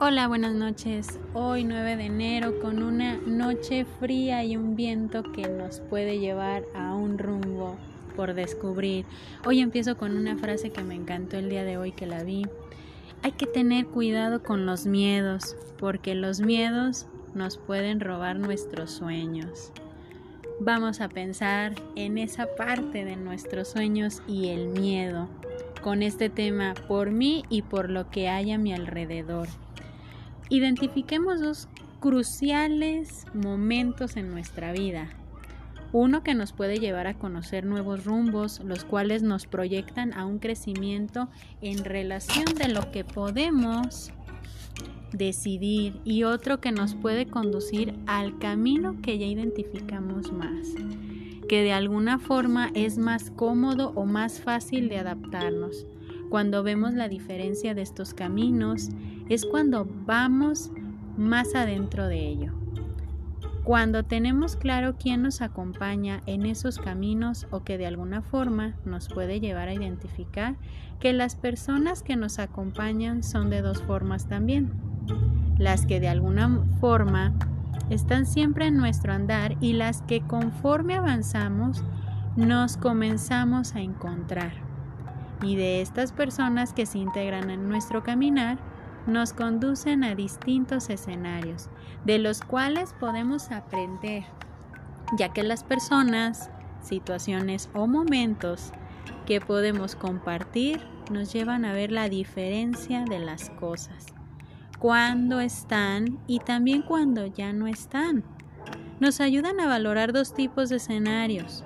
Hola, buenas noches. Hoy 9 de enero con una noche fría y un viento que nos puede llevar a un rumbo por descubrir. Hoy empiezo con una frase que me encantó el día de hoy que la vi. Hay que tener cuidado con los miedos, porque los miedos nos pueden robar nuestros sueños. Vamos a pensar en esa parte de nuestros sueños y el miedo con este tema por mí y por lo que hay a mi alrededor. Identifiquemos dos cruciales momentos en nuestra vida. Uno que nos puede llevar a conocer nuevos rumbos, los cuales nos proyectan a un crecimiento en relación de lo que podemos decidir y otro que nos puede conducir al camino que ya identificamos más, que de alguna forma es más cómodo o más fácil de adaptarnos. Cuando vemos la diferencia de estos caminos es cuando vamos más adentro de ello. Cuando tenemos claro quién nos acompaña en esos caminos o que de alguna forma nos puede llevar a identificar que las personas que nos acompañan son de dos formas también. Las que de alguna forma están siempre en nuestro andar y las que conforme avanzamos nos comenzamos a encontrar y de estas personas que se integran en nuestro caminar nos conducen a distintos escenarios, de los cuales podemos aprender, ya que las personas, situaciones o momentos que podemos compartir nos llevan a ver la diferencia de las cosas, cuando están y también cuando ya no están. Nos ayudan a valorar dos tipos de escenarios,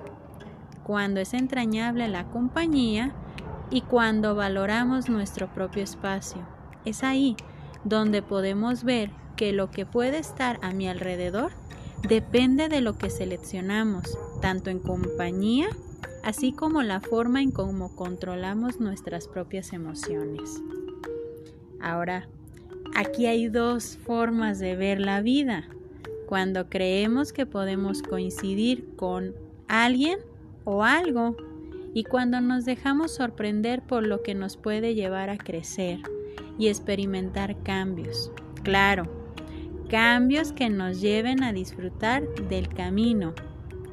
cuando es entrañable la compañía y cuando valoramos nuestro propio espacio. Es ahí donde podemos ver que lo que puede estar a mi alrededor depende de lo que seleccionamos, tanto en compañía, así como la forma en cómo controlamos nuestras propias emociones. Ahora, aquí hay dos formas de ver la vida. Cuando creemos que podemos coincidir con alguien o algo y cuando nos dejamos sorprender por lo que nos puede llevar a crecer y experimentar cambios. Claro, cambios que nos lleven a disfrutar del camino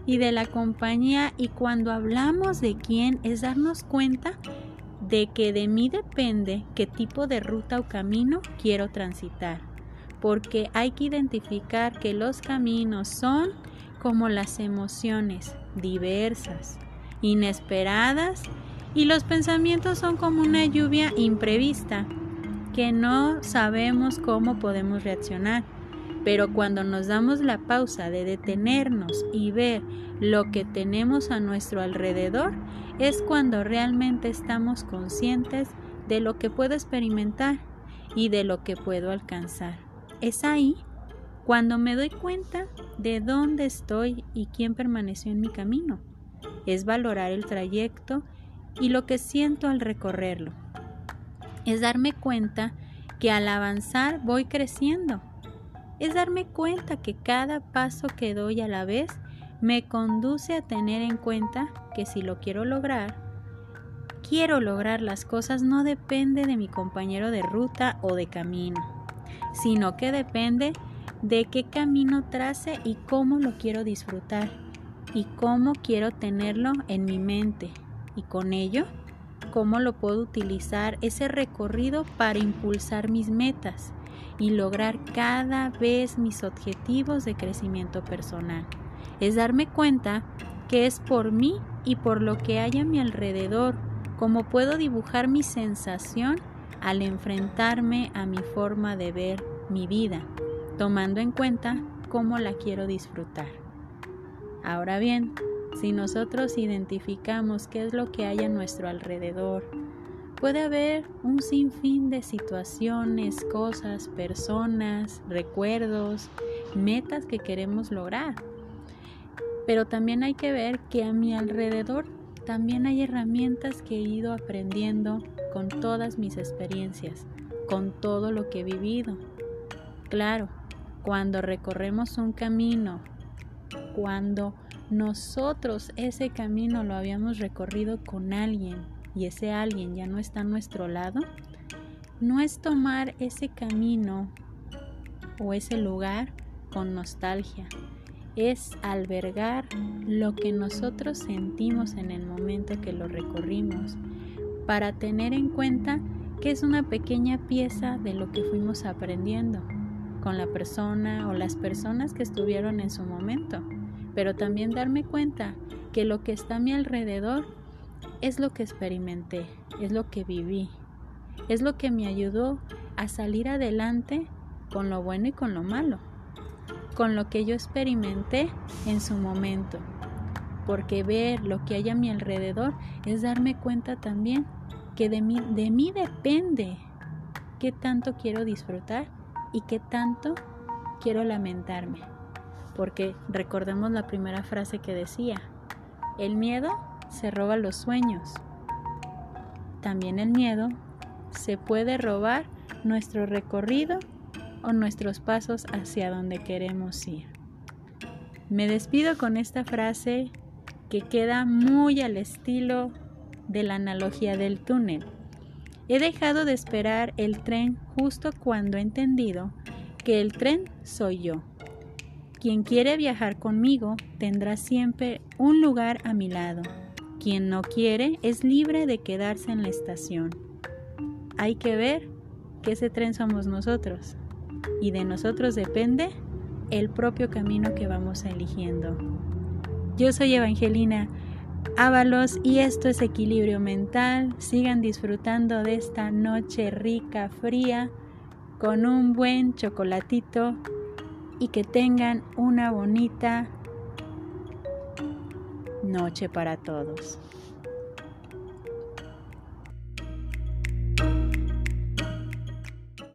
y de la compañía y cuando hablamos de quién es darnos cuenta de que de mí depende qué tipo de ruta o camino quiero transitar, porque hay que identificar que los caminos son como las emociones diversas, inesperadas y los pensamientos son como una lluvia imprevista que no sabemos cómo podemos reaccionar. Pero cuando nos damos la pausa de detenernos y ver lo que tenemos a nuestro alrededor, es cuando realmente estamos conscientes de lo que puedo experimentar y de lo que puedo alcanzar. Es ahí cuando me doy cuenta de dónde estoy y quién permaneció en mi camino es valorar el trayecto y lo que siento al recorrerlo. Es darme cuenta que al avanzar voy creciendo. Es darme cuenta que cada paso que doy a la vez me conduce a tener en cuenta que si lo quiero lograr, quiero lograr las cosas no depende de mi compañero de ruta o de camino, sino que depende de qué camino trace y cómo lo quiero disfrutar y cómo quiero tenerlo en mi mente y con ello cómo lo puedo utilizar ese recorrido para impulsar mis metas y lograr cada vez mis objetivos de crecimiento personal. Es darme cuenta que es por mí y por lo que hay a mi alrededor, cómo puedo dibujar mi sensación al enfrentarme a mi forma de ver mi vida, tomando en cuenta cómo la quiero disfrutar. Ahora bien, si nosotros identificamos qué es lo que hay a nuestro alrededor, puede haber un sinfín de situaciones, cosas, personas, recuerdos, metas que queremos lograr. Pero también hay que ver que a mi alrededor también hay herramientas que he ido aprendiendo con todas mis experiencias, con todo lo que he vivido. Claro, cuando recorremos un camino cuando nosotros ese camino lo habíamos recorrido con alguien y ese alguien ya no está a nuestro lado, no es tomar ese camino o ese lugar con nostalgia, es albergar lo que nosotros sentimos en el momento que lo recorrimos, para tener en cuenta que es una pequeña pieza de lo que fuimos aprendiendo con la persona o las personas que estuvieron en su momento, pero también darme cuenta que lo que está a mi alrededor es lo que experimenté, es lo que viví, es lo que me ayudó a salir adelante con lo bueno y con lo malo, con lo que yo experimenté en su momento, porque ver lo que hay a mi alrededor es darme cuenta también que de mí, de mí depende qué tanto quiero disfrutar y qué tanto quiero lamentarme. Porque recordemos la primera frase que decía, el miedo se roba los sueños. También el miedo se puede robar nuestro recorrido o nuestros pasos hacia donde queremos ir. Me despido con esta frase que queda muy al estilo de la analogía del túnel. He dejado de esperar el tren justo cuando he entendido que el tren soy yo. Quien quiere viajar conmigo tendrá siempre un lugar a mi lado. Quien no quiere es libre de quedarse en la estación. Hay que ver que ese tren somos nosotros y de nosotros depende el propio camino que vamos eligiendo. Yo soy Evangelina Ábalos y esto es Equilibrio Mental. Sigan disfrutando de esta noche rica, fría, con un buen chocolatito y que tengan una bonita noche para todos.